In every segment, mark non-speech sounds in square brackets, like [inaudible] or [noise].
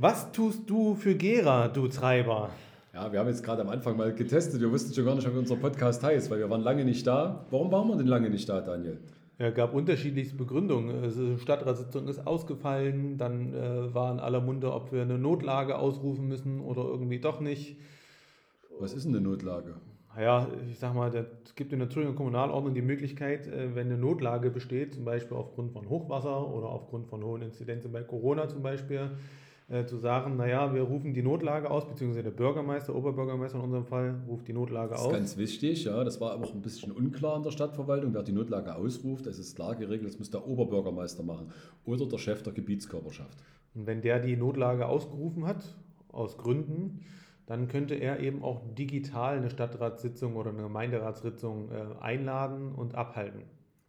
Was tust du für Gera, du Treiber? Ja, wir haben jetzt gerade am Anfang mal getestet. Wir wussten schon gar nicht, wie unser Podcast heißt, weil wir waren lange nicht da. Warum waren wir denn lange nicht da, Daniel? Ja, gab unterschiedlichste Begründungen. Also Stadtratssitzung ist ausgefallen, dann äh, war in aller Munde, ob wir eine Notlage ausrufen müssen oder irgendwie doch nicht. Was ist denn eine Notlage? Ja, ich sag mal, es gibt in der Thüringer Kommunalordnung die Möglichkeit, äh, wenn eine Notlage besteht, zum Beispiel aufgrund von Hochwasser oder aufgrund von hohen Inzidenzen bei Corona zum Beispiel, äh, zu sagen, naja, wir rufen die Notlage aus, beziehungsweise der Bürgermeister, Oberbürgermeister in unserem Fall, ruft die Notlage aus. Das ist ganz wichtig, ja. Das war auch ein bisschen unklar in der Stadtverwaltung, wer die Notlage ausruft. Das ist klar geregelt, das muss der Oberbürgermeister machen oder der Chef der Gebietskörperschaft. Und wenn der die Notlage ausgerufen hat, aus Gründen, dann könnte er eben auch digital eine Stadtratssitzung oder eine Gemeinderatssitzung äh, einladen und abhalten.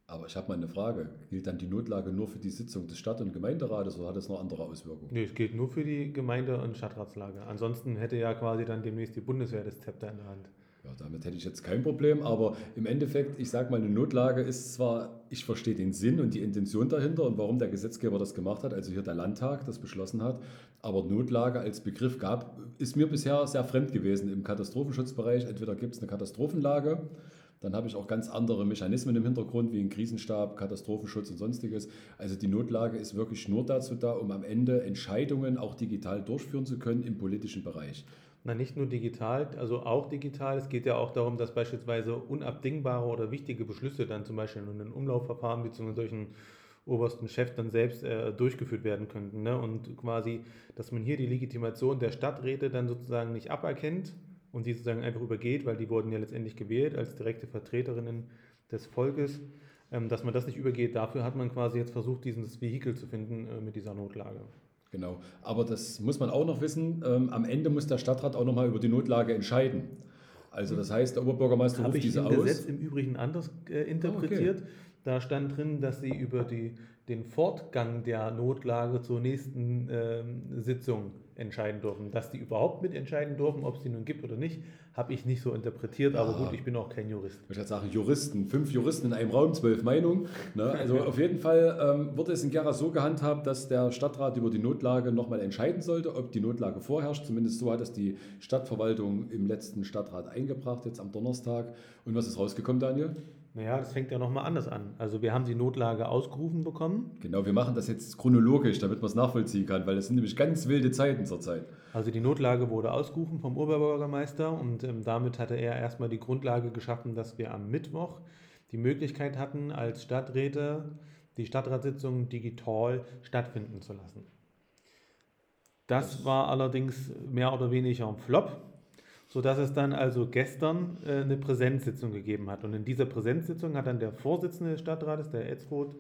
Aber ich habe mal eine Frage. Gilt dann die Notlage nur für die Sitzung des Stadt- und Gemeinderates oder hat das noch andere Auswirkungen? Nee, es gilt nur für die Gemeinde- und Stadtratslage. Ansonsten hätte ja quasi dann demnächst die Bundeswehr das Zepter in der Hand. Ja, damit hätte ich jetzt kein Problem, aber im Endeffekt, ich sage mal, eine Notlage ist zwar, ich verstehe den Sinn und die Intention dahinter und warum der Gesetzgeber das gemacht hat, also hier der Landtag das beschlossen hat, aber Notlage als Begriff gab, ist mir bisher sehr fremd gewesen im Katastrophenschutzbereich. Entweder gibt es eine Katastrophenlage, dann habe ich auch ganz andere Mechanismen im Hintergrund, wie ein Krisenstab, Katastrophenschutz und sonstiges. Also die Notlage ist wirklich nur dazu da, um am Ende Entscheidungen auch digital durchführen zu können im politischen Bereich. Na, nicht nur digital, also auch digital. Es geht ja auch darum, dass beispielsweise unabdingbare oder wichtige Beschlüsse dann zum Beispiel in einem Umlaufverfahren bzw. durch einen obersten Chef dann selbst äh, durchgeführt werden könnten. Ne? Und quasi, dass man hier die Legitimation der Stadträte dann sozusagen nicht aberkennt, und die sozusagen einfach übergeht, weil die wurden ja letztendlich gewählt als direkte Vertreterinnen des Volkes, ähm, dass man das nicht übergeht. Dafür hat man quasi jetzt versucht, dieses Vehikel zu finden äh, mit dieser Notlage. Genau, aber das muss man auch noch wissen. Ähm, am Ende muss der Stadtrat auch nochmal über die Notlage entscheiden. Also das heißt, der Oberbürgermeister Hab ruft diese aus. aus. Gesetz im Übrigen anders äh, interpretiert. Ah, okay. Da stand drin, dass sie über die, den Fortgang der Notlage zur nächsten ähm, Sitzung entscheiden dürfen. Dass die überhaupt mitentscheiden dürfen, ob es die nun gibt oder nicht, habe ich nicht so interpretiert. Aber gut, ich bin auch kein Jurist. Ich würde sagen, Juristen, fünf Juristen in einem Raum, zwölf Meinungen. Ne? Also auf jeden Fall ähm, wurde es in Gera so gehandhabt, dass der Stadtrat über die Notlage nochmal entscheiden sollte, ob die Notlage vorherrscht. Zumindest so hat es die Stadtverwaltung im letzten Stadtrat eingebracht, jetzt am Donnerstag. Und was ist rausgekommen, Daniel? Naja, das fängt ja nochmal anders an. Also wir haben die Notlage ausgerufen bekommen. Genau, wir machen das jetzt chronologisch, damit man es nachvollziehen kann, weil das sind nämlich ganz wilde Zeiten zurzeit. Also die Notlage wurde ausgerufen vom Oberbürgermeister und ähm, damit hatte er erstmal die Grundlage geschaffen, dass wir am Mittwoch die Möglichkeit hatten, als Stadträte die Stadtratssitzung digital stattfinden zu lassen. Das, das war allerdings mehr oder weniger ein Flop sodass es dann also gestern äh, eine Präsenzsitzung gegeben hat. Und in dieser Präsenzsitzung hat dann der Vorsitzende des Stadtrates, der Etzroth,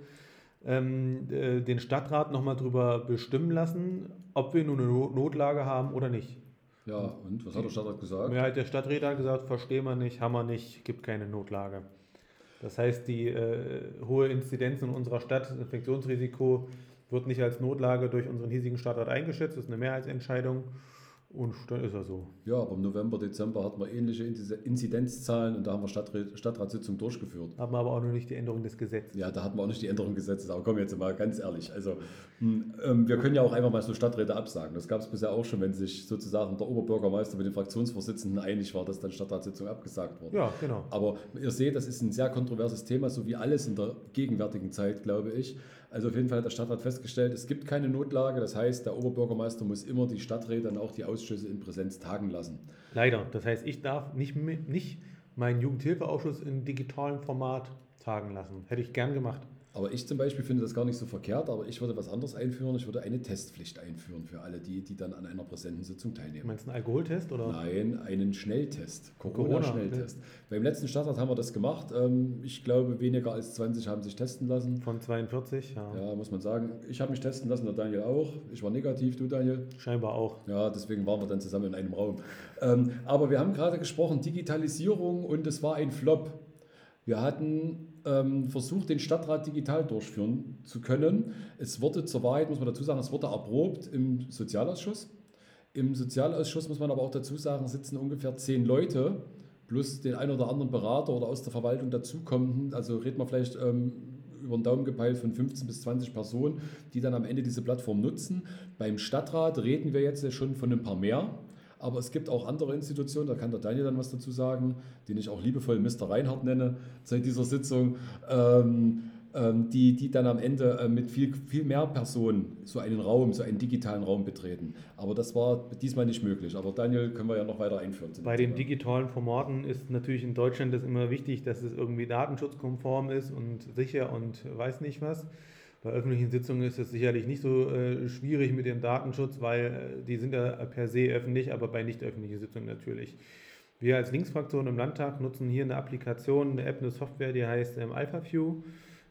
ähm, äh, den Stadtrat nochmal darüber bestimmen lassen, ob wir nun eine Notlage haben oder nicht. Ja, und was hat der Stadtrat gesagt? Mehrheit der Stadträte hat gesagt, verstehen wir nicht, haben wir nicht, gibt keine Notlage. Das heißt, die äh, hohe Inzidenz in unserer Stadt, das Infektionsrisiko, wird nicht als Notlage durch unseren hiesigen Stadtrat eingeschätzt, das ist eine Mehrheitsentscheidung. Und dann ist er so. Ja, aber im November, Dezember hatten wir ähnliche Inzidenzzahlen und da haben wir Stadtrat, Stadtratssitzung durchgeführt. Haben wir aber auch noch nicht die Änderung des Gesetzes. Ja, da hatten wir auch nicht die Änderung des Gesetzes. Aber komm jetzt mal ganz ehrlich. Also, hm, ähm, wir können ja auch einfach mal so Stadträte absagen. Das gab es bisher auch schon, wenn sich sozusagen der Oberbürgermeister mit dem Fraktionsvorsitzenden einig war, dass dann Stadtratssitzung abgesagt wurde. Ja, genau. Aber ihr seht, das ist ein sehr kontroverses Thema, so wie alles in der gegenwärtigen Zeit, glaube ich. Also auf jeden Fall hat der Stadtrat festgestellt, es gibt keine Notlage. Das heißt, der Oberbürgermeister muss immer die Stadträte und auch die Ausschüsse in Präsenz tagen lassen. Leider. Das heißt, ich darf nicht, nicht meinen Jugendhilfeausschuss in digitalem Format tagen lassen. Hätte ich gern gemacht. Aber ich zum Beispiel finde das gar nicht so verkehrt, aber ich würde was anderes einführen. Ich würde eine Testpflicht einführen für alle die, die dann an einer präsenten Sitzung teilnehmen. Meinst du einen Alkoholtest? Oder? Nein, einen Schnelltest. Corona-Schnelltest. Corona, Beim letzten Stadtrat haben wir das gemacht. Ähm, ich glaube, weniger als 20 haben sich testen lassen. Von 42, ja. Ja, muss man sagen. Ich habe mich testen lassen, der Daniel auch. Ich war negativ, du Daniel? Scheinbar auch. Ja, deswegen waren wir dann zusammen in einem Raum. Ähm, aber wir haben gerade gesprochen, Digitalisierung und es war ein Flop. Wir hatten ähm, versucht, den Stadtrat digital durchführen zu können. Es wurde zur Wahrheit, muss man dazu sagen, es wurde erprobt im Sozialausschuss. Im Sozialausschuss muss man aber auch dazu sagen, sitzen ungefähr zehn Leute plus den ein oder anderen Berater oder aus der Verwaltung dazukommenden. Also reden wir vielleicht ähm, über den Daumen gepeilt von 15 bis 20 Personen, die dann am Ende diese Plattform nutzen. Beim Stadtrat reden wir jetzt schon von ein paar mehr. Aber es gibt auch andere Institutionen, da kann der Daniel dann was dazu sagen, den ich auch liebevoll Mr. Reinhardt nenne seit dieser Sitzung. Ähm, ähm, die, die dann am Ende äh, mit viel, viel mehr Personen so einen Raum, so einen digitalen Raum betreten. Aber das war diesmal nicht möglich. Aber Daniel können wir ja noch weiter einführen. Bei den digitalen Formaten ist natürlich in Deutschland das immer wichtig, dass es irgendwie datenschutzkonform ist und sicher und weiß nicht was. Bei öffentlichen Sitzungen ist es sicherlich nicht so äh, schwierig mit dem Datenschutz, weil äh, die sind ja per se öffentlich, aber bei nicht öffentlichen Sitzungen natürlich. Wir als Linksfraktion im Landtag nutzen hier eine Applikation, eine App, eine Software, die heißt ähm, AlphaView.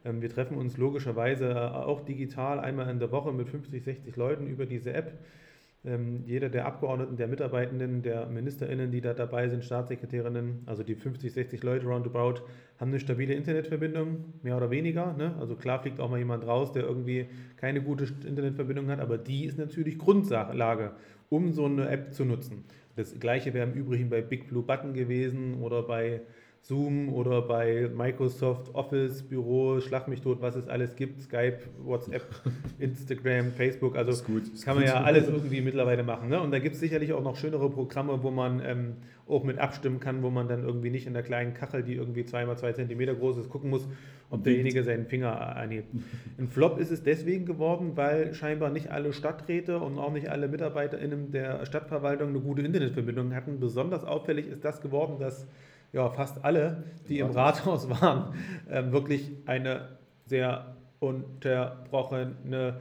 Ähm, wir treffen uns logischerweise äh, auch digital einmal in der Woche mit 50, 60 Leuten über diese App. Ähm, jeder der Abgeordneten, der Mitarbeitenden, der MinisterInnen, die da dabei sind, Staatssekretärinnen, also die 50, 60 Leute roundabout, haben eine stabile Internetverbindung, mehr oder weniger. Ne? Also klar fliegt auch mal jemand raus, der irgendwie keine gute Internetverbindung hat, aber die ist natürlich Grundlage, um so eine App zu nutzen. Das gleiche wäre im Übrigen bei Big Blue Button gewesen oder bei Zoom oder bei Microsoft Office, Büro, Schlag mich tot, was es alles gibt, Skype, WhatsApp, [laughs] Instagram, Facebook, also das, das kann man ja alles irgendwie mittlerweile machen. Ne? Und da gibt es sicherlich auch noch schönere Programme, wo man ähm, auch mit abstimmen kann, wo man dann irgendwie nicht in der kleinen Kachel, die irgendwie zweimal zwei Zentimeter groß ist, gucken muss, ob derjenige seinen Finger anhebt. Ein Flop ist es deswegen geworden, weil scheinbar nicht alle Stadträte und auch nicht alle MitarbeiterInnen der Stadtverwaltung eine gute Internetverbindung hatten. Besonders auffällig ist das geworden, dass ja, fast alle, die im Rathaus waren, ähm, wirklich eine sehr unterbrochene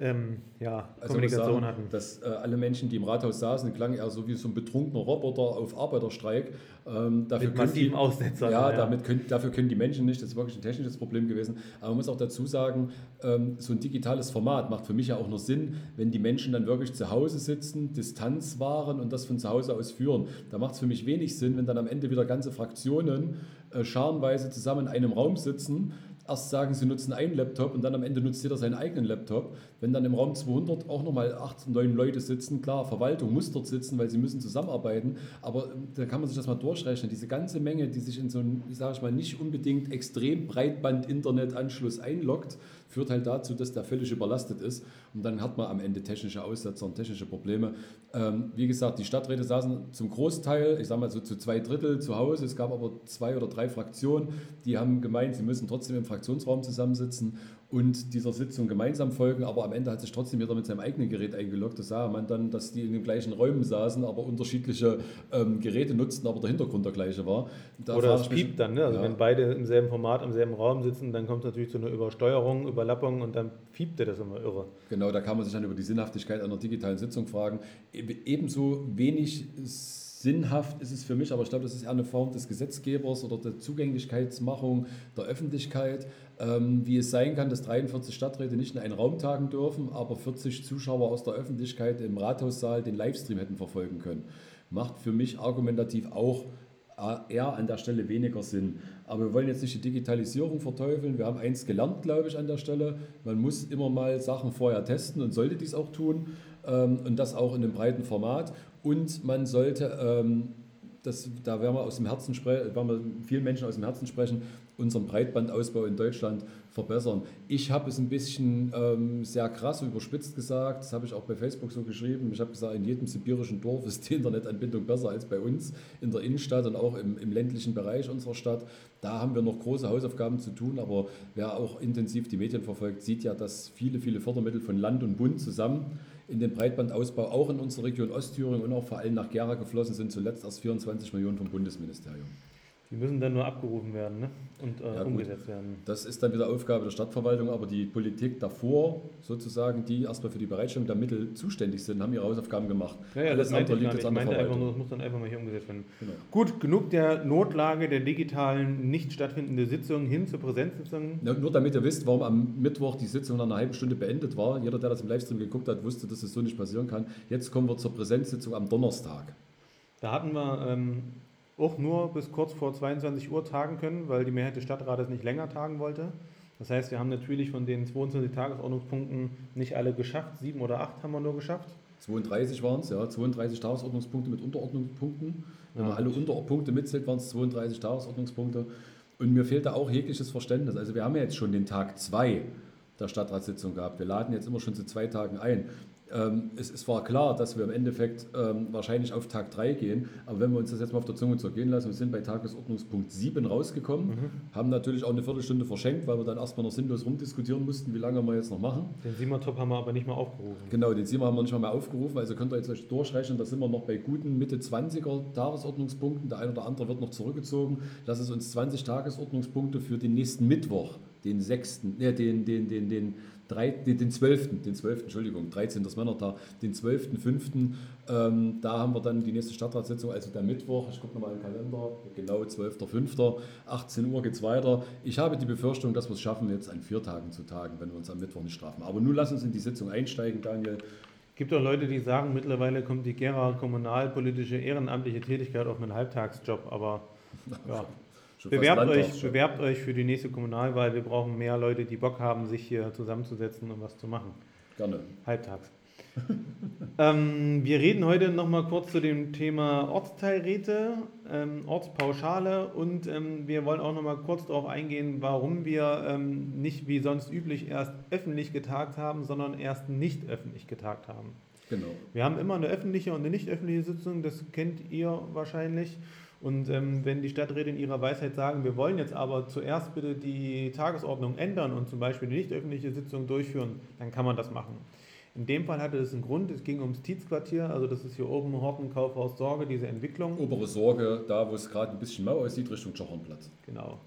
ähm, ja, also Kommunikation sagen, hatten. Dass äh, alle Menschen, die im Rathaus saßen, klangen eher so wie so ein betrunkener Roboter auf Arbeiterstreik. Ähm, dafür Mit massiven Aussetzern. Ja, ja. Damit können, dafür können die Menschen nicht, das ist wirklich ein technisches Problem gewesen. Aber man muss auch dazu sagen, ähm, so ein digitales Format macht für mich ja auch nur Sinn, wenn die Menschen dann wirklich zu Hause sitzen, Distanz wahren und das von zu Hause aus führen. Da macht es für mich wenig Sinn, wenn dann am Ende wieder ganze Fraktionen äh, scharenweise zusammen in einem Raum sitzen erst sagen, sie nutzen einen Laptop und dann am Ende nutzt jeder seinen eigenen Laptop. Wenn dann im Raum 200 auch nochmal 8, 9 Leute sitzen, klar, Verwaltung muss dort sitzen, weil sie müssen zusammenarbeiten, aber da kann man sich das mal durchrechnen. Diese ganze Menge, die sich in so einen, sage ich mal, nicht unbedingt extrem Breitband-Internetanschluss einloggt, führt halt dazu, dass der völlig überlastet ist und dann hat man am Ende technische Aussetzer und technische Probleme. Ähm, wie gesagt, die Stadträte saßen zum Großteil, ich sage mal so zu zwei Drittel zu Hause. Es gab aber zwei oder drei Fraktionen, die haben gemeint, sie müssen trotzdem im Fraktionsraum zusammensitzen und dieser Sitzung gemeinsam folgen, aber am Ende hat sich trotzdem jeder mit seinem eigenen Gerät eingeloggt. Das sah man dann, dass die in den gleichen Räumen saßen, aber unterschiedliche ähm, Geräte nutzten, aber der Hintergrund der gleiche war. Da Oder es piept dann, ne? also ja. wenn beide im selben Format, im selben Raum sitzen, dann kommt es natürlich zu einer Übersteuerung, Überlappung und dann piepte das immer irre. Genau, da kann man sich dann über die Sinnhaftigkeit einer digitalen Sitzung fragen. Ebenso wenig Sinnhaft ist es für mich, aber ich glaube, das ist eher eine Form des Gesetzgebers oder der Zugänglichkeitsmachung der Öffentlichkeit, ähm, wie es sein kann, dass 43 Stadträte nicht in einen Raum tagen dürfen, aber 40 Zuschauer aus der Öffentlichkeit im Rathaussaal den Livestream hätten verfolgen können. Macht für mich argumentativ auch eher an der Stelle weniger Sinn. Aber wir wollen jetzt nicht die Digitalisierung verteufeln. Wir haben eins gelernt, glaube ich, an der Stelle. Man muss immer mal Sachen vorher testen und sollte dies auch tun. Ähm, und das auch in einem breiten Format. Und man sollte, ähm, das, da werden wir, aus dem Herzen werden wir vielen Menschen aus dem Herzen sprechen, unseren Breitbandausbau in Deutschland verbessern. Ich habe es ein bisschen ähm, sehr krass überspitzt gesagt, das habe ich auch bei Facebook so geschrieben. Ich habe gesagt, in jedem sibirischen Dorf ist die Internetanbindung besser als bei uns in der Innenstadt und auch im, im ländlichen Bereich unserer Stadt. Da haben wir noch große Hausaufgaben zu tun, aber wer auch intensiv die Medien verfolgt, sieht ja, dass viele, viele Fördermittel von Land und Bund zusammen in den Breitbandausbau auch in unsere Region Ostthüringen und auch vor allem nach Gera geflossen sind, zuletzt erst 24 Millionen vom Bundesministerium. Die müssen dann nur abgerufen werden ne? und äh, ja, umgesetzt werden. Das ist dann wieder Aufgabe der Stadtverwaltung, aber die Politik davor, sozusagen, die erstmal für die Bereitstellung der Mittel zuständig sind, haben ihre Hausaufgaben gemacht. Ja, ja, Alles das andere liegt jetzt an der Verwaltung. Nur, das muss dann einfach mal hier umgesetzt werden. Genau. Gut, genug der Notlage der digitalen, nicht stattfindenden Sitzung hin zur Präsenzsitzung. Ja, nur damit ihr wisst, warum am Mittwoch die Sitzung nach einer halben Stunde beendet war. Jeder, der das im Livestream geguckt hat, wusste, dass es das so nicht passieren kann. Jetzt kommen wir zur Präsenzsitzung am Donnerstag. Da hatten wir ähm, auch nur bis kurz vor 22 Uhr tagen können, weil die Mehrheit des Stadtrates nicht länger tagen wollte. Das heißt, wir haben natürlich von den 22 Tagesordnungspunkten nicht alle geschafft. Sieben oder acht haben wir nur geschafft. 32 waren es, ja. 32 Tagesordnungspunkte mit Unterordnungspunkten. Wenn ja. man alle Unterpunkte mitzählt, waren es 32 Tagesordnungspunkte. Und mir fehlt da auch jegliches Verständnis. Also wir haben ja jetzt schon den Tag 2 der Stadtratssitzung gehabt. Wir laden jetzt immer schon zu zwei Tagen ein. Ähm, es, es, war klar, dass wir im Endeffekt ähm, wahrscheinlich auf Tag 3 gehen, aber wenn wir uns das jetzt mal auf der Zunge zergehen lassen, wir sind bei Tagesordnungspunkt 7 rausgekommen, mhm. haben natürlich auch eine Viertelstunde verschenkt, weil wir dann erstmal noch sinnlos rumdiskutieren mussten, wie lange wir jetzt noch machen. Den Siemertop haben wir aber nicht mehr aufgerufen. Genau, den Siemer haben wir nicht mehr, mehr aufgerufen, also könnt ihr jetzt euch durchrechnen, da sind wir noch bei guten Mitte 20er Tagesordnungspunkten, der eine oder andere wird noch zurückgezogen. Lass es uns 20 Tagesordnungspunkte für den nächsten Mittwoch, den 6., äh, den, den, den, den drei, den 12., den 12., Entschuldigung, 13. das Männertag, den 12.05., ähm, da haben wir dann die nächste Stadtratssitzung, also der Mittwoch, ich gucke nochmal in den Kalender, genau 12.05., 18 Uhr geht es weiter. Ich habe die Befürchtung, dass wir es schaffen, jetzt an vier Tagen zu tagen, wenn wir uns am Mittwoch nicht strafen. Aber nun lass uns in die Sitzung einsteigen, Daniel. Es gibt auch Leute, die sagen, mittlerweile kommt die Gera kommunalpolitische ehrenamtliche Tätigkeit auf einen Halbtagsjob, aber [laughs] ja. Bewerbt euch, bewerbt euch für die nächste Kommunalwahl. Wir brauchen mehr Leute, die Bock haben, sich hier zusammenzusetzen und was zu machen. Gerne. Halbtags. [laughs] ähm, wir reden heute nochmal kurz zu dem Thema Ortsteilräte, ähm, Ortspauschale und ähm, wir wollen auch nochmal kurz darauf eingehen, warum wir ähm, nicht wie sonst üblich erst öffentlich getagt haben, sondern erst nicht öffentlich getagt haben. Genau. Wir haben immer eine öffentliche und eine nicht öffentliche Sitzung, das kennt ihr wahrscheinlich. Und ähm, wenn die Stadträte in ihrer Weisheit sagen, wir wollen jetzt aber zuerst bitte die Tagesordnung ändern und zum Beispiel die nicht öffentliche Sitzung durchführen, dann kann man das machen. In dem Fall hatte es einen Grund, es ging ums Tietzquartier, also das ist hier oben Horten, Kaufhaus, Sorge, diese Entwicklung. Obere Sorge, da wo es gerade ein bisschen mau aussieht, Richtung Schochenplatz. Genau.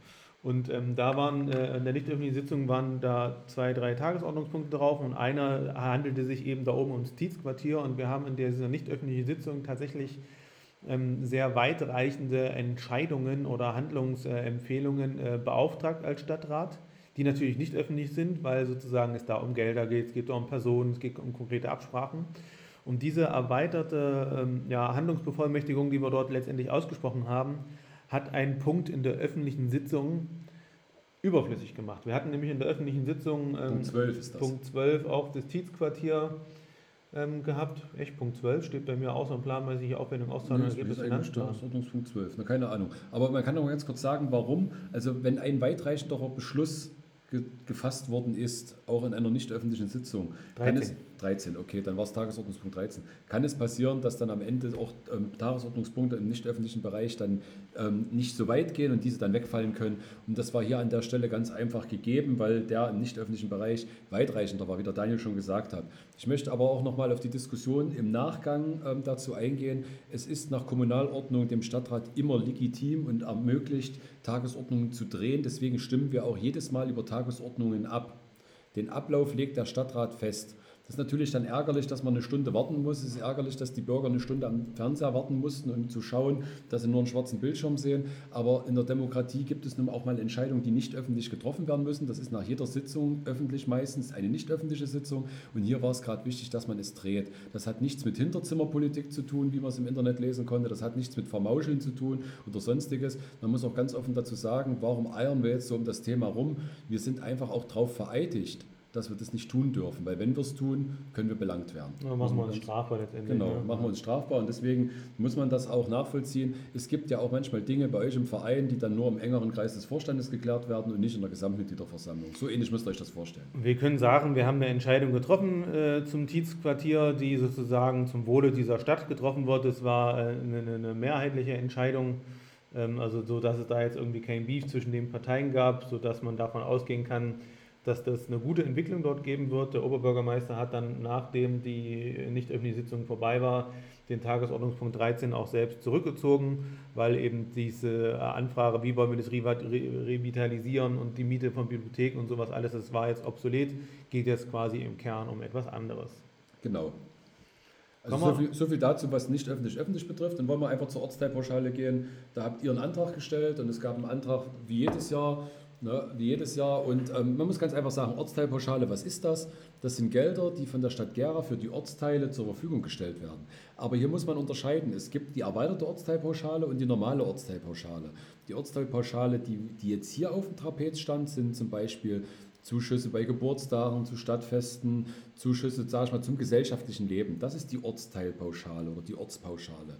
Und ähm, da waren äh, in der nicht öffentlichen Sitzung waren da zwei, drei Tagesordnungspunkte drauf und einer handelte sich eben da oben ums Tietzquartier und wir haben in dieser nicht öffentlichen Sitzung tatsächlich sehr weitreichende Entscheidungen oder Handlungsempfehlungen äh, beauftragt als Stadtrat, die natürlich nicht öffentlich sind, weil sozusagen es da um Gelder geht, es geht um Personen, es geht um konkrete Absprachen. Und diese erweiterte ähm, ja, Handlungsbevollmächtigung, die wir dort letztendlich ausgesprochen haben, hat einen Punkt in der öffentlichen Sitzung überflüssig gemacht. Wir hatten nämlich in der öffentlichen Sitzung ähm, Punkt 12 ist das. Punkt 12 auch das Tietzquartier ähm, gehabt. Echt, Punkt 12 steht bei mir auch ein planmäßige Aufwendung, Auszahlung, nee, Ergebnis, Tagesordnungspunkt 12. Na, keine Ahnung. Aber man kann noch ganz kurz sagen, warum. Also wenn ein weitreichenderer Beschluss ge gefasst worden ist, auch in einer nicht öffentlichen Sitzung, 13. kann es 13, okay, dann war es Tagesordnungspunkt 13. Kann es passieren, dass dann am Ende auch ähm, Tagesordnungspunkte im nicht öffentlichen Bereich dann ähm, nicht so weit gehen und diese dann wegfallen können? Und das war hier an der Stelle ganz einfach gegeben, weil der im nicht öffentlichen Bereich weitreichender war, wie der Daniel schon gesagt hat. Ich möchte aber auch nochmal auf die Diskussion im Nachgang ähm, dazu eingehen. Es ist nach Kommunalordnung dem Stadtrat immer legitim und ermöglicht, Tagesordnungen zu drehen. Deswegen stimmen wir auch jedes Mal über Tagesordnungen ab. Den Ablauf legt der Stadtrat fest. Das ist natürlich dann ärgerlich, dass man eine Stunde warten muss. Es ist ärgerlich, dass die Bürger eine Stunde am Fernseher warten mussten, um zu schauen, dass sie nur einen schwarzen Bildschirm sehen. Aber in der Demokratie gibt es nun auch mal Entscheidungen, die nicht öffentlich getroffen werden müssen. Das ist nach jeder Sitzung öffentlich meistens eine nicht öffentliche Sitzung. Und hier war es gerade wichtig, dass man es dreht. Das hat nichts mit Hinterzimmerpolitik zu tun, wie man es im Internet lesen konnte. Das hat nichts mit Vermauscheln zu tun oder sonstiges. Man muss auch ganz offen dazu sagen, warum eiern wir jetzt so um das Thema rum? Wir sind einfach auch darauf vereidigt dass wir das nicht tun dürfen, weil wenn wir es tun, können wir belangt werden. Ja, machen wir uns strafbar letztendlich. Genau, ne? machen wir uns strafbar und deswegen muss man das auch nachvollziehen. Es gibt ja auch manchmal Dinge bei euch im Verein, die dann nur im engeren Kreis des Vorstandes geklärt werden und nicht in der Gesamtmitgliederversammlung. So ähnlich müsst ihr euch das vorstellen. Wir können sagen, wir haben eine Entscheidung getroffen äh, zum Tietzquartier, die sozusagen zum Wohle dieser Stadt getroffen wird. Es war äh, eine, eine, mehrheitliche Entscheidung, ähm, also so, dass es da jetzt irgendwie kein Beef zwischen den Parteien gab, sodass man davon ausgehen kann, dass das eine gute Entwicklung dort geben wird. Der Oberbürgermeister hat dann, nachdem die nicht öffentliche Sitzung vorbei war, den Tagesordnungspunkt 13 auch selbst zurückgezogen, weil eben diese Anfrage, wie wollen wir das revitalisieren und die Miete von Bibliotheken und sowas alles, das war jetzt obsolet, geht jetzt quasi im Kern um etwas anderes. Genau. Also so viel, so viel, dazu, was nicht öffentlich-öffentlich betrifft. Dann wollen wir einfach zur Ortsteilpauschale gehen. Da habt ihr einen Antrag gestellt und es gab einen Antrag wie jedes Jahr Ne, wie jedes Jahr. Und ähm, man muss ganz einfach sagen, Ortsteilpauschale, was ist das? Das sind Gelder, die von der Stadt Gera für die Ortsteile zur Verfügung gestellt werden. Aber hier muss man unterscheiden. Es gibt die erweiterte Ortsteilpauschale und die normale Ortsteilpauschale. Die Ortsteilpauschale, die, die jetzt hier auf dem Trapez stand, sind zum Beispiel Zuschüsse bei Geburtstagen, zu Stadtfesten, Zuschüsse, sag ich mal, zum gesellschaftlichen Leben. Das ist die Ortsteilpauschale oder die Ortspauschale.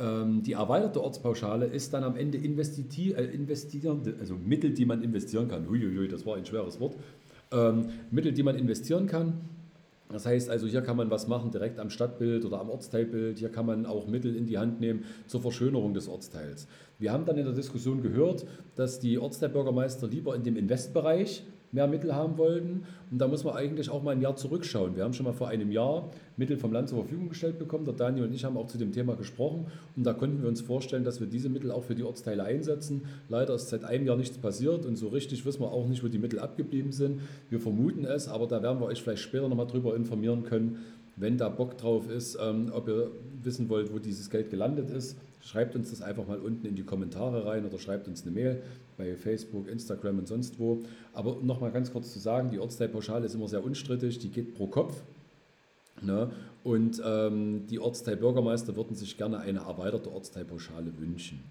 Ähm, die erweiterte Ortspauschale ist dann am Ende investiti äh, investierende, also Mittel, die man investieren kann. Huiuiui, das war ein schweres Wort. Ähm, Mittel, die man investieren kann. Das heißt also, hier kann man was machen direkt am Stadtbild oder am Ortsteilbild. Hier kann man auch Mittel in die Hand nehmen zur Verschönerung des Ortsteils. Wir haben dann in der Diskussion gehört, dass die Ortsteilbürgermeister lieber in dem Investbereich mehr Mittel haben wollten. Und da muss man eigentlich auch mal ein Jahr zurückschauen. Wir haben schon mal vor einem Jahr Mittel vom Land zur Verfügung gestellt bekommen. Der Daniel und ich haben auch zu dem Thema gesprochen. Und da konnten wir uns vorstellen, dass wir diese Mittel auch für die Ortsteile einsetzen. Leider ist seit einem Jahr nichts passiert und so richtig wissen wir auch nicht, wo die Mittel abgeblieben sind. Wir vermuten es, aber da werden wir euch vielleicht später nochmal drüber informieren können, wenn da Bock drauf ist, ähm, ob ihr wissen wollt, wo dieses Geld gelandet ist. Schreibt uns das einfach mal unten in die Kommentare rein oder schreibt uns eine Mail bei Facebook, Instagram und sonst wo. Aber um nochmal ganz kurz zu sagen, die Ortsteilpauschale ist immer sehr unstrittig, die geht pro Kopf. Ne? Und ähm, die Ortsteilbürgermeister würden sich gerne eine erweiterte Ortsteilpauschale wünschen.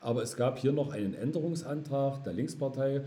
Aber es gab hier noch einen Änderungsantrag der Linkspartei,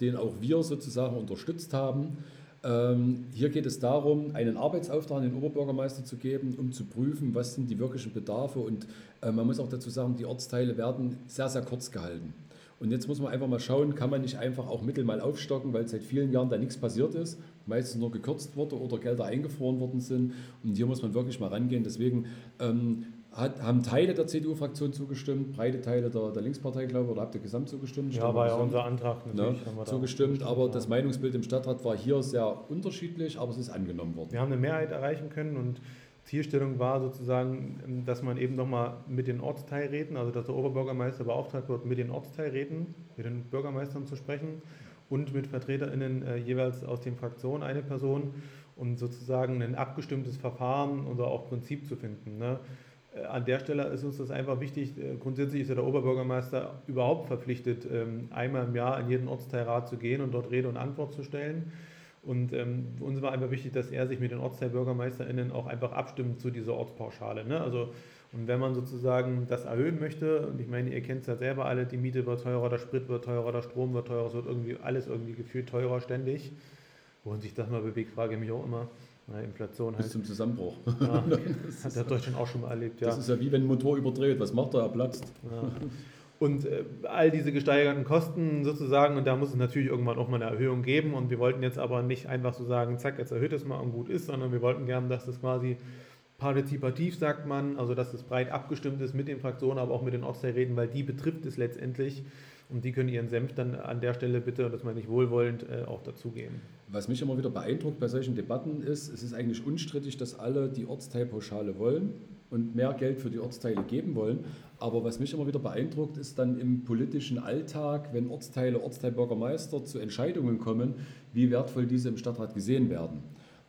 den auch wir sozusagen unterstützt haben. Ähm, hier geht es darum, einen Arbeitsauftrag an den Oberbürgermeister zu geben, um zu prüfen, was sind die wirklichen Bedarfe. Und äh, man muss auch dazu sagen, die Ortsteile werden sehr, sehr kurz gehalten. Und jetzt muss man einfach mal schauen, kann man nicht einfach auch Mittel mal aufstocken, weil seit vielen Jahren da nichts passiert ist, meistens nur gekürzt wurde oder Gelder eingefroren worden sind. Und hier muss man wirklich mal rangehen. Deswegen ähm, hat, haben Teile der CDU-Fraktion zugestimmt, breite Teile der, der Linkspartei, glaube ich, oder habt ihr gesamt zugestimmt? Ja, war ja unser Antrag natürlich. Ja, zugestimmt, aber das Meinungsbild im Stadtrat war hier sehr unterschiedlich, aber es ist angenommen worden. Wir haben eine Mehrheit erreichen können und Zielstellung war sozusagen, dass man eben nochmal mit den Ortsteilräten, also dass der Oberbürgermeister beauftragt wird, mit den Ortsteilräten, mit den Bürgermeistern zu sprechen und mit VertreterInnen äh, jeweils aus den Fraktionen eine Person, um sozusagen ein abgestimmtes Verfahren oder auch Prinzip zu finden. Ne? Äh, an der Stelle ist uns das einfach wichtig. Äh, grundsätzlich ist ja der Oberbürgermeister überhaupt verpflichtet, ähm, einmal im Jahr in jeden Ortsteilrat zu gehen und dort Rede und Antwort zu stellen. Und ähm, uns war einfach wichtig, dass er sich mit den OrtsteilbürgermeisterInnen auch einfach abstimmt zu dieser Ortspauschale. Ne? Also, und wenn man sozusagen das erhöhen möchte, und ich meine, ihr kennt es ja selber alle, die Miete wird teurer, der Sprit wird teurer, der Strom wird teurer, es wird irgendwie alles irgendwie gefühlt teurer ständig. Wohin sich das mal bewegt, frage ich mich auch immer. Na, Inflation Bis halt. zum Zusammenbruch. Ja, [laughs] hat der Deutschland auch schon mal erlebt, ja. Das ist ja wie wenn ein Motor überdreht. Was macht er? Er platzt. Ja. Und äh, all diese gesteigerten Kosten sozusagen, und da muss es natürlich irgendwann auch mal eine Erhöhung geben. Und wir wollten jetzt aber nicht einfach so sagen, zack, jetzt erhöht es mal und gut ist, sondern wir wollten gerne, dass das quasi partizipativ, sagt man, also dass es breit abgestimmt ist mit den Fraktionen, aber auch mit den Ortsteilräten, weil die betrifft es letztendlich. Und die können ihren Senf dann an der Stelle bitte, und das meine ich wohlwollend, äh, auch dazugeben. Was mich immer wieder beeindruckt bei solchen Debatten ist, es ist eigentlich unstrittig, dass alle die Ortsteilpauschale wollen und mehr Geld für die Ortsteile geben wollen. Aber was mich immer wieder beeindruckt, ist dann im politischen Alltag, wenn Ortsteile, Ortsteilbürgermeister zu Entscheidungen kommen, wie wertvoll diese im Stadtrat gesehen werden.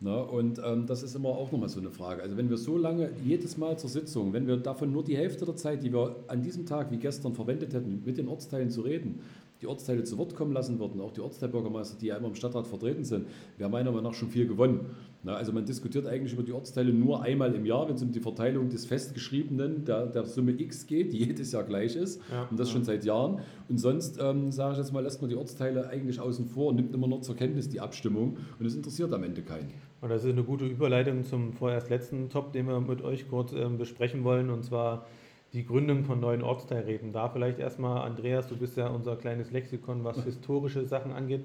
Na, und ähm, das ist immer auch nochmal so eine Frage. Also wenn wir so lange jedes Mal zur Sitzung, wenn wir davon nur die Hälfte der Zeit, die wir an diesem Tag wie gestern verwendet hätten, mit den Ortsteilen zu reden, die Ortsteile zu Wort kommen lassen würden, auch die Ortsteilbürgermeister, die ja immer im Stadtrat vertreten sind, wir haben meiner Meinung nach schon viel gewonnen. Na, also man diskutiert eigentlich über die Ortsteile nur einmal im Jahr, wenn es um die Verteilung des festgeschriebenen, der, der Summe X geht, die [laughs] jedes Jahr gleich ist. Ja, und das ja. schon seit Jahren. Und sonst, ähm, sage ich jetzt mal, lässt man die Ortsteile eigentlich außen vor und nimmt immer noch zur Kenntnis die Abstimmung. Und es interessiert am Ende keinen. Und das ist eine gute Überleitung zum vorerst letzten Top, den wir mit euch kurz ähm, besprechen wollen. Und zwar die Gründung von neuen Ortsteilräten. Da vielleicht erstmal, Andreas, du bist ja unser kleines Lexikon, was historische Sachen angeht.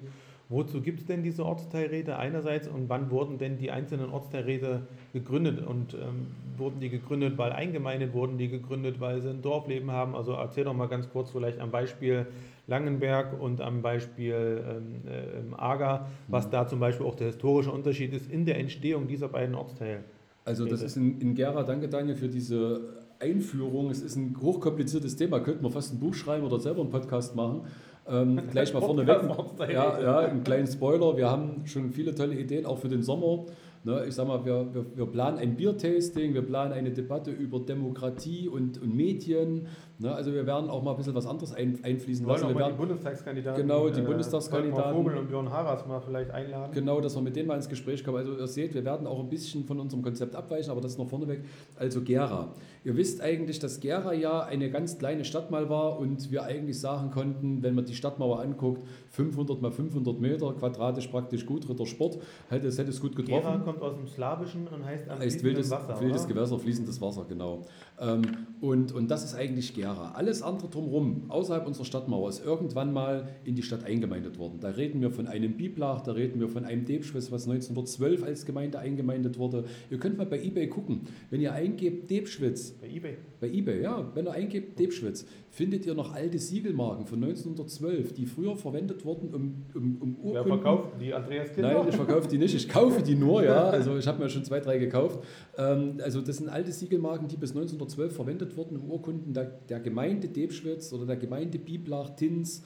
Wozu gibt es denn diese Ortsteilräte einerseits und wann wurden denn die einzelnen Ortsteilräte gegründet? Und ähm, wurden die gegründet, weil eingemeindet wurden die gegründet, weil sie ein Dorfleben haben? Also erzähl doch mal ganz kurz vielleicht am Beispiel Langenberg und am Beispiel ähm, äh, Ager, was mhm. da zum Beispiel auch der historische Unterschied ist in der Entstehung dieser beiden Ortsteile. Also das ist in, in Gera, danke Daniel für diese Einführung. Es ist ein hochkompliziertes Thema, könnten wir fast ein Buch schreiben oder selber einen Podcast machen. Ähm, [laughs] gleich mal vorneweg. Ja, ja, einen kleinen Spoiler. Wir haben schon viele tolle Ideen, auch für den Sommer. Ne, ich sag mal, wir, wir, wir planen ein Biertasting, wir planen eine Debatte über Demokratie und, und Medien. Ne? Also wir werden auch mal ein bisschen was anderes ein, einfließen Wir wollen lassen. auch Wir mal die werden, Bundestagskandidaten. Genau, die äh, Bundestagskandidaten. Vogel und Björn Haras mal vielleicht einladen. Genau, dass wir mit denen mal ins Gespräch kommen. Also ihr seht, wir werden auch ein bisschen von unserem Konzept abweichen, aber das ist noch vorneweg. Also Gera. Ihr wisst eigentlich, dass Gera ja eine ganz kleine Stadt mal war und wir eigentlich sagen konnten, wenn man die Stadtmauer anguckt, 500 mal 500 Meter, quadratisch praktisch gut, Ritter Sport, hätte es, hätte es gut getroffen. Gera kommt aus dem Slawischen und heißt am heißt wildes, Wasser. wildes oder? Gewässer, fließendes Wasser, genau. Ähm, und, und das ist eigentlich Gera. Alles andere drumherum, außerhalb unserer Stadtmauer, ist irgendwann mal in die Stadt eingemeindet worden. Da reden wir von einem Biblach, da reden wir von einem Debschwitz, was 1912 als Gemeinde eingemeindet wurde. Ihr könnt mal bei Ebay gucken. Wenn ihr eingebt Debschwitz, Bei eBay. bei eBay, ja, wenn ihr eingebt Debschwitz, findet ihr noch alte Siegelmarken von 1912, die früher verwendet wurden, um, um, um Wer Urkunden... verkauft die Andreas Kinder? Nein, ich verkaufe die nicht, ich kaufe die nur, ja. Also ich habe mir schon zwei, drei gekauft. Ähm, also das sind alte Siegelmarken, die bis 1912 verwendet wurden, um Urkunden der, der Gemeinde Debschwitz oder der Gemeinde Biblach, Tins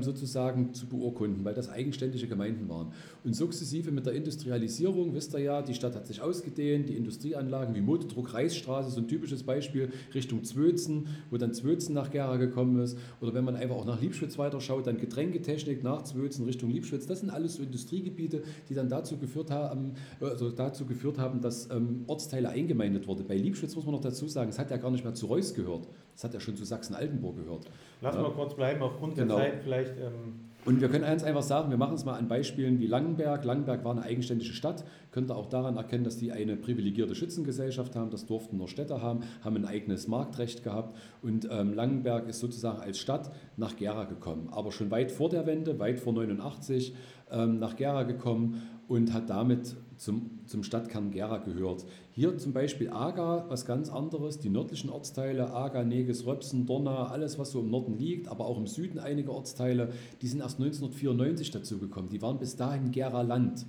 sozusagen zu beurkunden, weil das eigenständige Gemeinden waren. Und sukzessive mit der Industrialisierung, wisst ihr ja, die Stadt hat sich ausgedehnt, die Industrieanlagen wie Motordruck, Reisstraße, so ein typisches Beispiel, Richtung Zwötzen, wo dann Zwötzen nach Gera gekommen ist. Oder wenn man einfach auch nach Liebschwitz weiterschaut, dann Getränketechnik nach Zwötzen Richtung Liebschwitz. Das sind alles so Industriegebiete, die dann dazu geführt haben, also dazu geführt haben, dass ähm, Ortsteile eingemeindet wurden. Bei Liebschwitz muss man noch dazu sagen, es hat ja gar nicht mehr zu Reuß gehört. Es hat ja schon zu Sachsen-Altenburg gehört. Lass Ja. mal kurz bleiben, aufgrund Genau. der Zeit vielleicht. Ähm, Und wir können eins einfach sagen, wir machen es mal an Beispielen wie Langenberg. Langenberg war eine eigenständige Stadt. Könnt ihr auch daran erkennen, dass die eine privilegierte Schützengesellschaft haben. Das durften nur Städte haben, haben ein eigenes Marktrecht gehabt. Und ähm, Langenberg ist sozusagen als Stadt nach Gera gekommen. Aber schon weit vor der Wende, weit vor 89, ähm, nach Gera gekommen und hat damit zum, zum Stadtkern Gera gehört. Hier zum Beispiel Aga, was ganz anderes, die nördlichen Ortsteile, Aga, Neges, Röpsen, Dorna, alles was so im Norden liegt, aber auch im Süden einige Ortsteile, die sind erst 1994 dazugekommen. Die waren bis dahin Gera Land.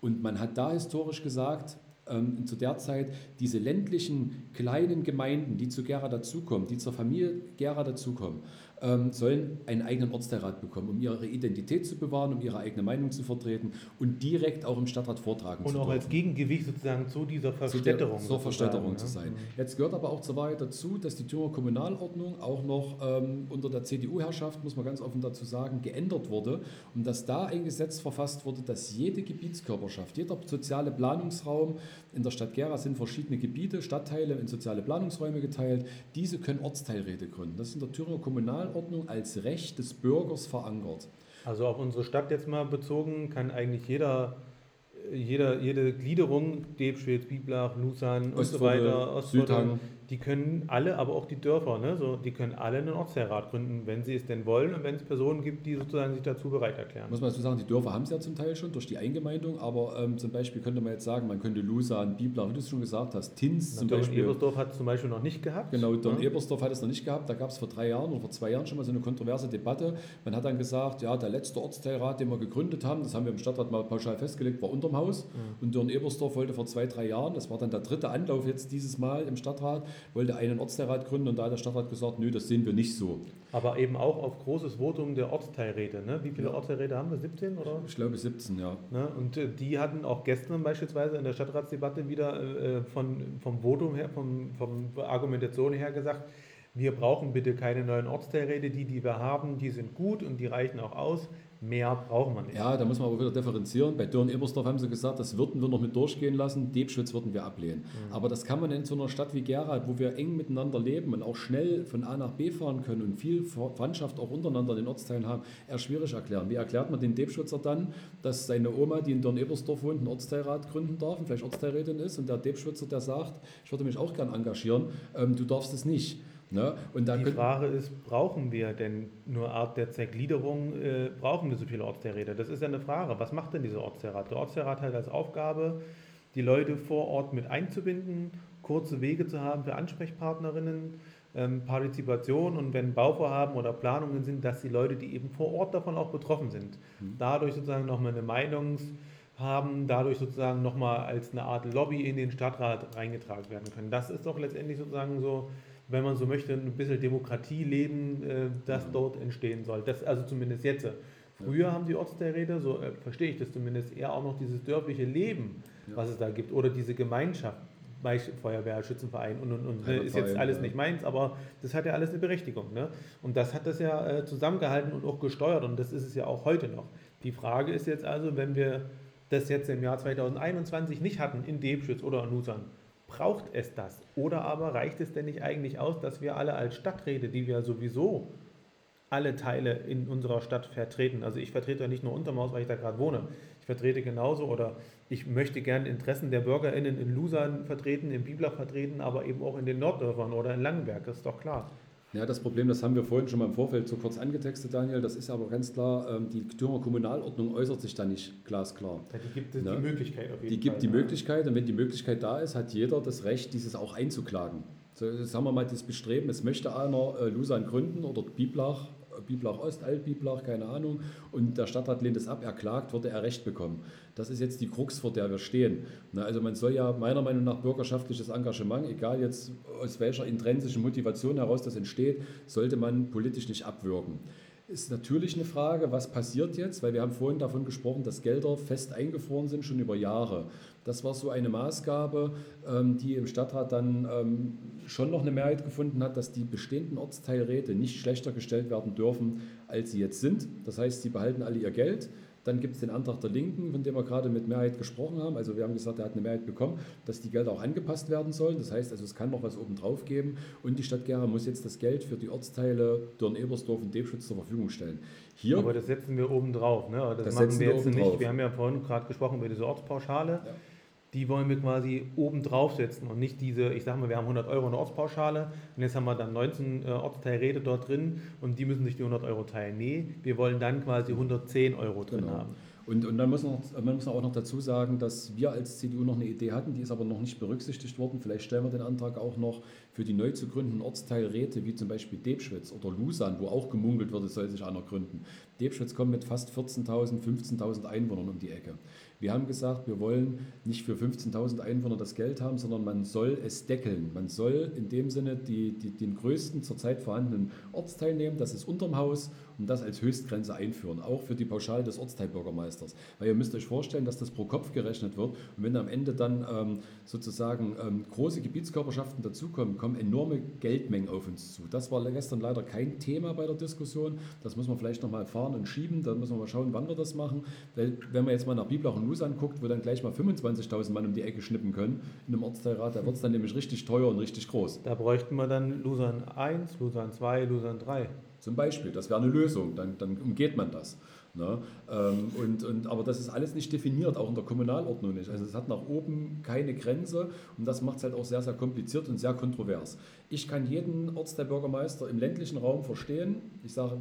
Und man hat da historisch gesagt, ähm, zu der Zeit, diese ländlichen kleinen Gemeinden, die zu Gera dazukommen, die zur Familie Gera dazukommen, ähm, sollen einen eigenen Ortsteilrat bekommen, um ihre Identität zu bewahren, um ihre eigene Meinung zu vertreten und direkt auch im Stadtrat vortragen und zu auch dürfen als Gegengewicht sozusagen zu dieser zu der, Verstädterung. zur Verstädterung ne? zu sein. Jetzt gehört aber auch zur Wahrheit dazu, dass die Thüringer Kommunalordnung auch noch ähm, unter der CDU-Herrschaft, muss man ganz offen dazu sagen, geändert wurde und dass da ein Gesetz verfasst wurde, dass jede Gebietskörperschaft, jeder soziale Planungsraum in der Stadt Gera sind verschiedene Gebiete, Stadtteile in soziale Planungsräume geteilt, diese können Ortsteilräte gründen. Das ist in der Thüringer Kommunalordnung als Recht des Bürgers verankert. Also auf unsere Stadt jetzt mal bezogen, kann eigentlich jeder, jeder jede Gliederung, Debschwitz, Biblach, Lusan und so weiter, Ostforde, Südhang. Die können alle, aber auch die Dörfer, ne, so, die können alle einen Ortsteilrat gründen, wenn sie es denn wollen und wenn es Personen gibt, die sozusagen sich dazu bereit erklären. Muss man dazu sagen, die Dörfer haben es ja zum Teil schon durch die Eingemeindung, aber ähm, zum Beispiel könnte man jetzt sagen, man könnte Lusan, Bibla, wie du es schon gesagt hast, Tins zum Beispiel. Ebersdorf hat es zum Beispiel noch nicht gehabt. Genau, Don ne? Ebersdorf hat es noch nicht gehabt. Da gab es vor drei Jahren oder vor zwei Jahren schon mal so eine kontroverse Debatte. Man hat dann gesagt, ja, der letzte Ortsteilrat, den wir gegründet haben, das haben wir im Stadtrat mal pauschal festgelegt, war unterm Haus. Und Dörn Ebersdorf wollte vor zwei, drei Jahren, das war dann der dritte Anlauf jetzt dieses Mal im Stadtrat, wollte einen Ortsteilrat gründen und da hat der Stadtrat gesagt, nö, das sehen wir nicht so. Aber eben auch auf großes Votum der Ortsteilräte. Ne? Wie viele Ja. Ortsteilräte haben wir? 17 oder? Ich glaube 17, ja. Ne? Und äh, die hatten auch gestern beispielsweise in der Stadtratsdebatte wieder äh, von, vom Votum her, vom, vom Argumentation her gesagt, wir brauchen bitte keine neuen Ortsteilräte, die, die wir haben, die sind gut und die reichen auch aus. Mehr brauchen wir nicht. Ja, da muss man aber wieder differenzieren. Bei Dörn Ebersdorf haben sie gesagt, das würden wir noch mit durchgehen lassen, Debschwitz würden wir ablehnen. Aber das kann man in so einer Stadt wie Gera, wo wir eng miteinander leben und auch schnell von A nach B fahren können und viel Ver- Verwandtschaft auch untereinander in den Ortsteilen haben, eher schwierig erklären. Wie erklärt man den Debschwitzer dann, dass seine Oma, die in Dörn Ebersdorf wohnt, einen Ortsteilrat gründen darf und vielleicht Ortsteilrätin ist und der Debschwitzer, der sagt, ich würde mich auch gern engagieren, ähm, du darfst es nicht. Ne? Und da Die Frage ist, brauchen wir denn nur Art der Zergliederung, äh, brauchen wir so viele Ortsteilräte? Das ist ja eine Frage. Was macht denn dieser Ortsteilrat? Der Ortsteilrat hat als Aufgabe, die Leute vor Ort mit einzubinden, kurze Wege zu haben für Ansprechpartnerinnen, ähm, Partizipation und wenn Bauvorhaben oder Planungen sind, dass die Leute, die eben vor Ort davon auch betroffen sind, dadurch sozusagen nochmal eine Meinungs- haben, dadurch sozusagen nochmal als eine Art Lobby in den Stadtrat reingetragen werden können. Das ist doch letztendlich sozusagen so, wenn man so möchte, ein bisschen Demokratie leben, äh, das dort entstehen soll. Das also zumindest jetzt. Früher haben die Ortsteilräte, so äh, verstehe ich das zumindest, eher auch noch dieses dörfliche Leben, Ja. was es da gibt, oder diese Gemeinschaft. Feuerwehr, Schützenverein und und und. Ne? Ist jetzt alles ja. nicht meins, aber das hat ja alles eine Berechtigung. Ne? Und das hat das ja äh, zusammengehalten und auch gesteuert und das ist es ja auch heute noch. Die Frage ist jetzt also, wenn wir das jetzt im Jahr 2021 nicht hatten in Debschütz oder in Nusan, braucht es das? Oder aber reicht es denn nicht eigentlich aus, dass wir alle als Stadträte, die wir sowieso alle Teile in unserer Stadt vertreten. Also ich vertrete ja nicht nur Untermaus, weil ich da gerade wohne. Ich vertrete genauso oder ich möchte gerne Interessen der BürgerInnen in Lusan vertreten, in Biblach vertreten, aber eben auch in den Norddörfern oder in Langenberg, das ist doch klar. Ja, das Problem, das haben wir vorhin schon mal im Vorfeld so kurz angetextet, Daniel. Das ist aber ganz klar, ähm, die Thüringer Kommunalordnung äußert sich da nicht glasklar. Ja, die gibt ne? die Möglichkeit auf jeden Die gibt Fall, die ja. Möglichkeit und wenn die Möglichkeit da ist, hat jeder das Recht, dieses auch einzuklagen. So, sagen wir mal, das Bestreben, es möchte einer äh, Lusan gründen oder Biblach Biblach Ost, Altbiblach, keine Ahnung, und der Stadtrat lehnt es ab, er klagt, würde er Recht bekommen. Das ist jetzt die Krux, vor der wir stehen. also man soll ja meiner Meinung nach bürgerschaftliches Engagement, egal jetzt aus welcher intrinsischen Motivation heraus das entsteht, sollte man politisch nicht abwürgen ist natürlich eine Frage, was passiert jetzt, weil wir haben vorhin davon gesprochen, dass Gelder fest eingefroren sind, schon über Jahre. Das war so eine Maßgabe, ähm, die im Stadtrat dann ähm, schon noch eine Mehrheit gefunden hat, dass die bestehenden Ortsteilräte nicht schlechter gestellt werden dürfen, als sie jetzt sind. Das heißt, sie behalten alle ihr Geld dann gibt es den Antrag der Linken, von dem wir gerade mit Mehrheit gesprochen haben. Also wir haben gesagt, er hat eine Mehrheit bekommen, dass die Gelder auch angepasst werden sollen. Das heißt also, es kann noch was obendrauf geben. Und die Stadt Gera muss jetzt das Geld für die Ortsteile Dörn-Ebersdorf und Debschütz zur Verfügung stellen. Hier, Aber das setzen wir obendrauf. Ne? Das, das machen wir jetzt nicht. Drauf. Wir haben ja vorhin gerade gesprochen über diese Ortspauschale. Ja die wollen wir quasi oben draufsetzen und nicht diese, ich sage mal, wir haben 100 Euro eine Ortspauschale und jetzt haben wir dann 19 äh, Ortsteilräte dort drin und die müssen sich die 100 Euro teilen. Nee, wir wollen dann quasi 110 Euro drin genau. haben. Und, und dann muss man, man muss auch noch dazu sagen, dass wir als CDU noch eine Idee hatten, die ist aber noch nicht berücksichtigt worden. Vielleicht stellen wir den Antrag auch noch für die neu zu gründenden Ortsteilräte, wie zum Beispiel Debschwitz oder Lusan, wo auch gemunkelt wird, es soll sich einer gründen. Debschwitz kommt mit fast 14.000, 15.000 Einwohnern um die Ecke. Wir haben gesagt, wir wollen nicht für 15.000 Einwohner das Geld haben, sondern man soll es deckeln. Man soll in dem Sinne die, die, den größten zurzeit vorhandenen Ortsteil nehmen, das ist unterm Haus, und das als Höchstgrenze einführen, auch für die Pauschale des Ortsteilbürgermeisters. Weil ihr müsst euch vorstellen, dass das pro Kopf gerechnet wird und wenn am Ende dann ähm, sozusagen ähm, große Gebietskörperschaften dazukommen, kommen enorme Geldmengen auf uns zu. Das war gestern leider kein Thema bei der Diskussion. Das muss man vielleicht nochmal fahren und schieben. Da müssen wir mal schauen, wann wir das machen. Weil wenn man jetzt mal nach Biblach und News anguckt, wo dann gleich mal 25.000 Mann um die Ecke schnippen können in einem Ortsteilrat, da wird es dann nämlich richtig teuer und richtig groß. Da bräuchten wir dann Lusan 1, Lusan 2, Lusan 3. Zum Beispiel, das wäre eine Lösung, dann, dann umgeht man das. Ne? Ähm, und, und, aber das ist alles nicht definiert, auch in der Kommunalordnung nicht. Also es hat nach oben keine Grenze und das macht es halt auch sehr, sehr kompliziert und sehr kontrovers. Ich kann jeden Ortsteilbürgermeister im ländlichen Raum verstehen, ich sage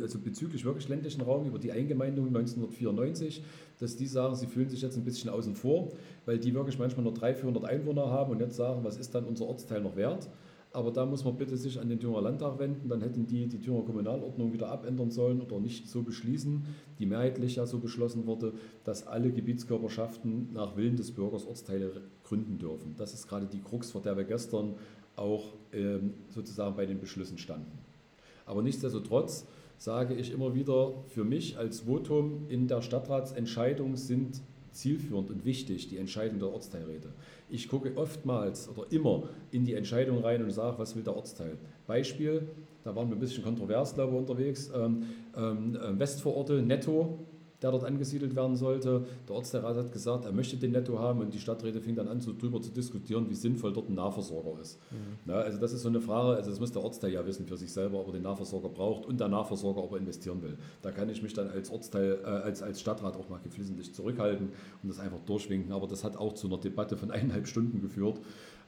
also bezüglich wirklich ländlichen Raum über die Eingemeindung 1994, dass die sagen, sie fühlen sich jetzt ein bisschen außen vor, weil die wirklich manchmal nur 300, 400 Einwohner haben und jetzt sagen, was ist dann unser Ortsteil noch wert? Aber da muss man bitte sich an den Thüringer Landtag wenden, dann hätten die die Thüringer Kommunalordnung wieder abändern sollen oder nicht so beschließen, die mehrheitlich ja so beschlossen wurde, dass alle Gebietskörperschaften nach Willen des Bürgers Ortsteile gründen dürfen. Das ist gerade die Krux, vor der wir gestern auch ähm, sozusagen bei den Beschlüssen standen. Aber nichtsdestotrotz sage ich immer wieder, für mich als Votum in der Stadtratsentscheidung sind zielführend und wichtig, die Entscheidung der Ortsteilräte. Ich gucke oftmals oder immer in die Entscheidung rein und sage, was will der Ortsteil. Beispiel, da waren wir ein bisschen kontrovers, glaube ich, unterwegs, ähm, ähm, äh, Westvororte, Netto, der dort angesiedelt werden sollte. Der Ortsteilrat hat gesagt, er möchte den Netto haben und die Stadträte fing dann an, so drüber zu diskutieren, wie sinnvoll dort ein Nahversorger ist. Mhm. Ja, also das ist so eine Frage, also das muss der Ortsteil ja wissen für sich selber, ob er den Nahversorger braucht und der Nahversorger, ob er investieren will. Da kann ich mich dann als Ortsteil, äh, als, als Stadtrat auch mal geflissentlich zurückhalten und das einfach durchwinken. Aber das hat auch zu einer Debatte von [laughs] eineinhalb Stunden geführt.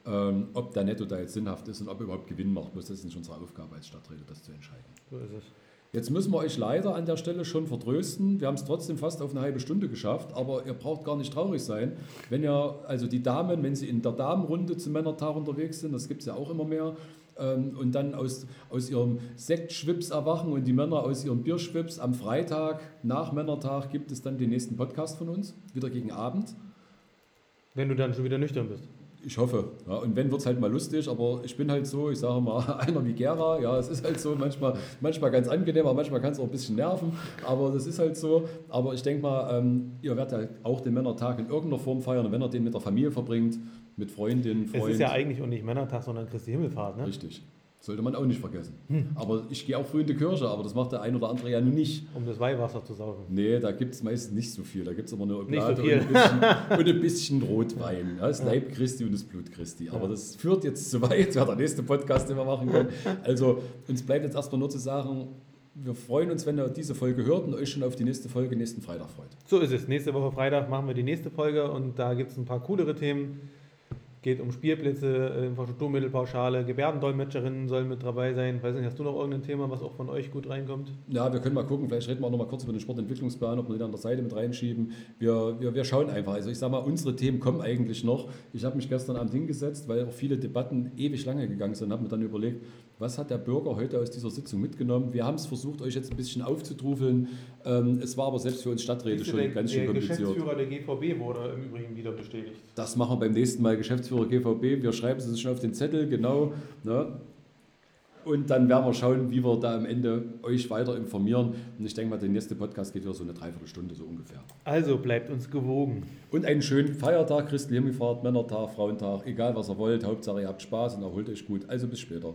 Ähm, ob der Netto da jetzt sinnhaft ist und ob er überhaupt Gewinn macht, muss das ist nicht unsere Aufgabe als Stadträte, das zu entscheiden. So ist es. Jetzt müssen wir euch leider an der Stelle schon vertrösten. Wir haben es trotzdem fast auf eine halbe Stunde geschafft, aber ihr braucht gar nicht traurig sein. Wenn ihr, also die Damen, wenn sie in der Damenrunde zum Männertag unterwegs sind, das gibt es ja auch immer mehr, ähm, und dann aus, aus ihrem Sektschwips erwachen und die Männer aus ihrem Bierschwips am Freitag nach Männertag gibt es dann den nächsten Podcast von uns, wieder gegen Abend. Wenn du dann schon wieder nüchtern bist. Ich hoffe. Ja, und wenn, wird es halt mal lustig, aber ich bin halt so, ich sage mal, [laughs] einer wie Gera. Ja, es ist halt so, manchmal, manchmal ganz angenehm, aber manchmal kann es auch ein bisschen nerven. Aber das ist halt so. Aber ich denke mal, ähm, ihr werdet halt auch den Männertag in irgendeiner Form feiern. Und wenn ihr den mit der Familie verbringt, mit Freundinnen, Freunden. Es ist ja eigentlich auch nicht Männertag, sondern Christi Himmelfahrt, ne? Richtig. Sollte man auch nicht vergessen. Hm. Aber ich gehe auch früh in die Kirche, aber das macht der ein oder andere ja nun nicht. Um das Weihwasser zu saugen. Nee, da gibt es meistens nicht so viel. Da gibt es immer eine Oblate so und, ein bisschen, [laughs] und ein bisschen Rotwein. Ja, das ja. Leib Christi und das Blut Christi. Aber ja. das führt jetzt zu weit. Das wäre der nächste Podcast, den wir machen können. Also uns bleibt jetzt erstmal nur zu sagen, wir freuen uns, wenn ihr diese Folge hört und euch schon auf die nächste Folge nächsten Freitag freut. So ist es. Nächste Woche Freitag machen wir die nächste Folge und da gibt es ein paar coolere Themen geht um Spielplätze, äh, Infrastrukturmittelpauschale, Gebärdendolmetscherinnen sollen mit dabei sein. Weiß nicht, hast du noch irgendein Thema, was auch von euch gut reinkommt? Ja, wir können mal gucken, vielleicht reden wir auch noch mal kurz über den Sportentwicklungsplan, ob wir den an der Seite mit reinschieben. Wir, wir, wir schauen einfach. Also ich sage mal, unsere Themen kommen eigentlich noch. Ich habe mich gestern Abend hingesetzt, weil auch viele Debatten ewig lange gegangen sind, habe mir dann überlegt, was hat der Bürger heute aus dieser Sitzung mitgenommen? Wir haben es versucht, euch jetzt ein bisschen aufzudrufeln. Ähm, es war aber selbst für uns Stadträte schon der, ganz schön kompliziert. Der Geschäftsführer der GVB wurde im Übrigen wieder bestätigt. Das machen wir beim nächsten Mal, Geschäftsführer GVB. Wir schreiben es schon auf den Zettel, genau. Ne? Und dann werden wir schauen, wie wir da am Ende euch weiter informieren. Und ich denke mal, der nächste Podcast geht wieder so eine Dreiviertelstunde so ungefähr. Also bleibt uns gewogen. Und einen schönen Feiertag, Christliche Himmelfahrt, Männertag, Frauentag, egal was ihr wollt. Hauptsache ihr habt Spaß und erholt euch gut. Also bis später.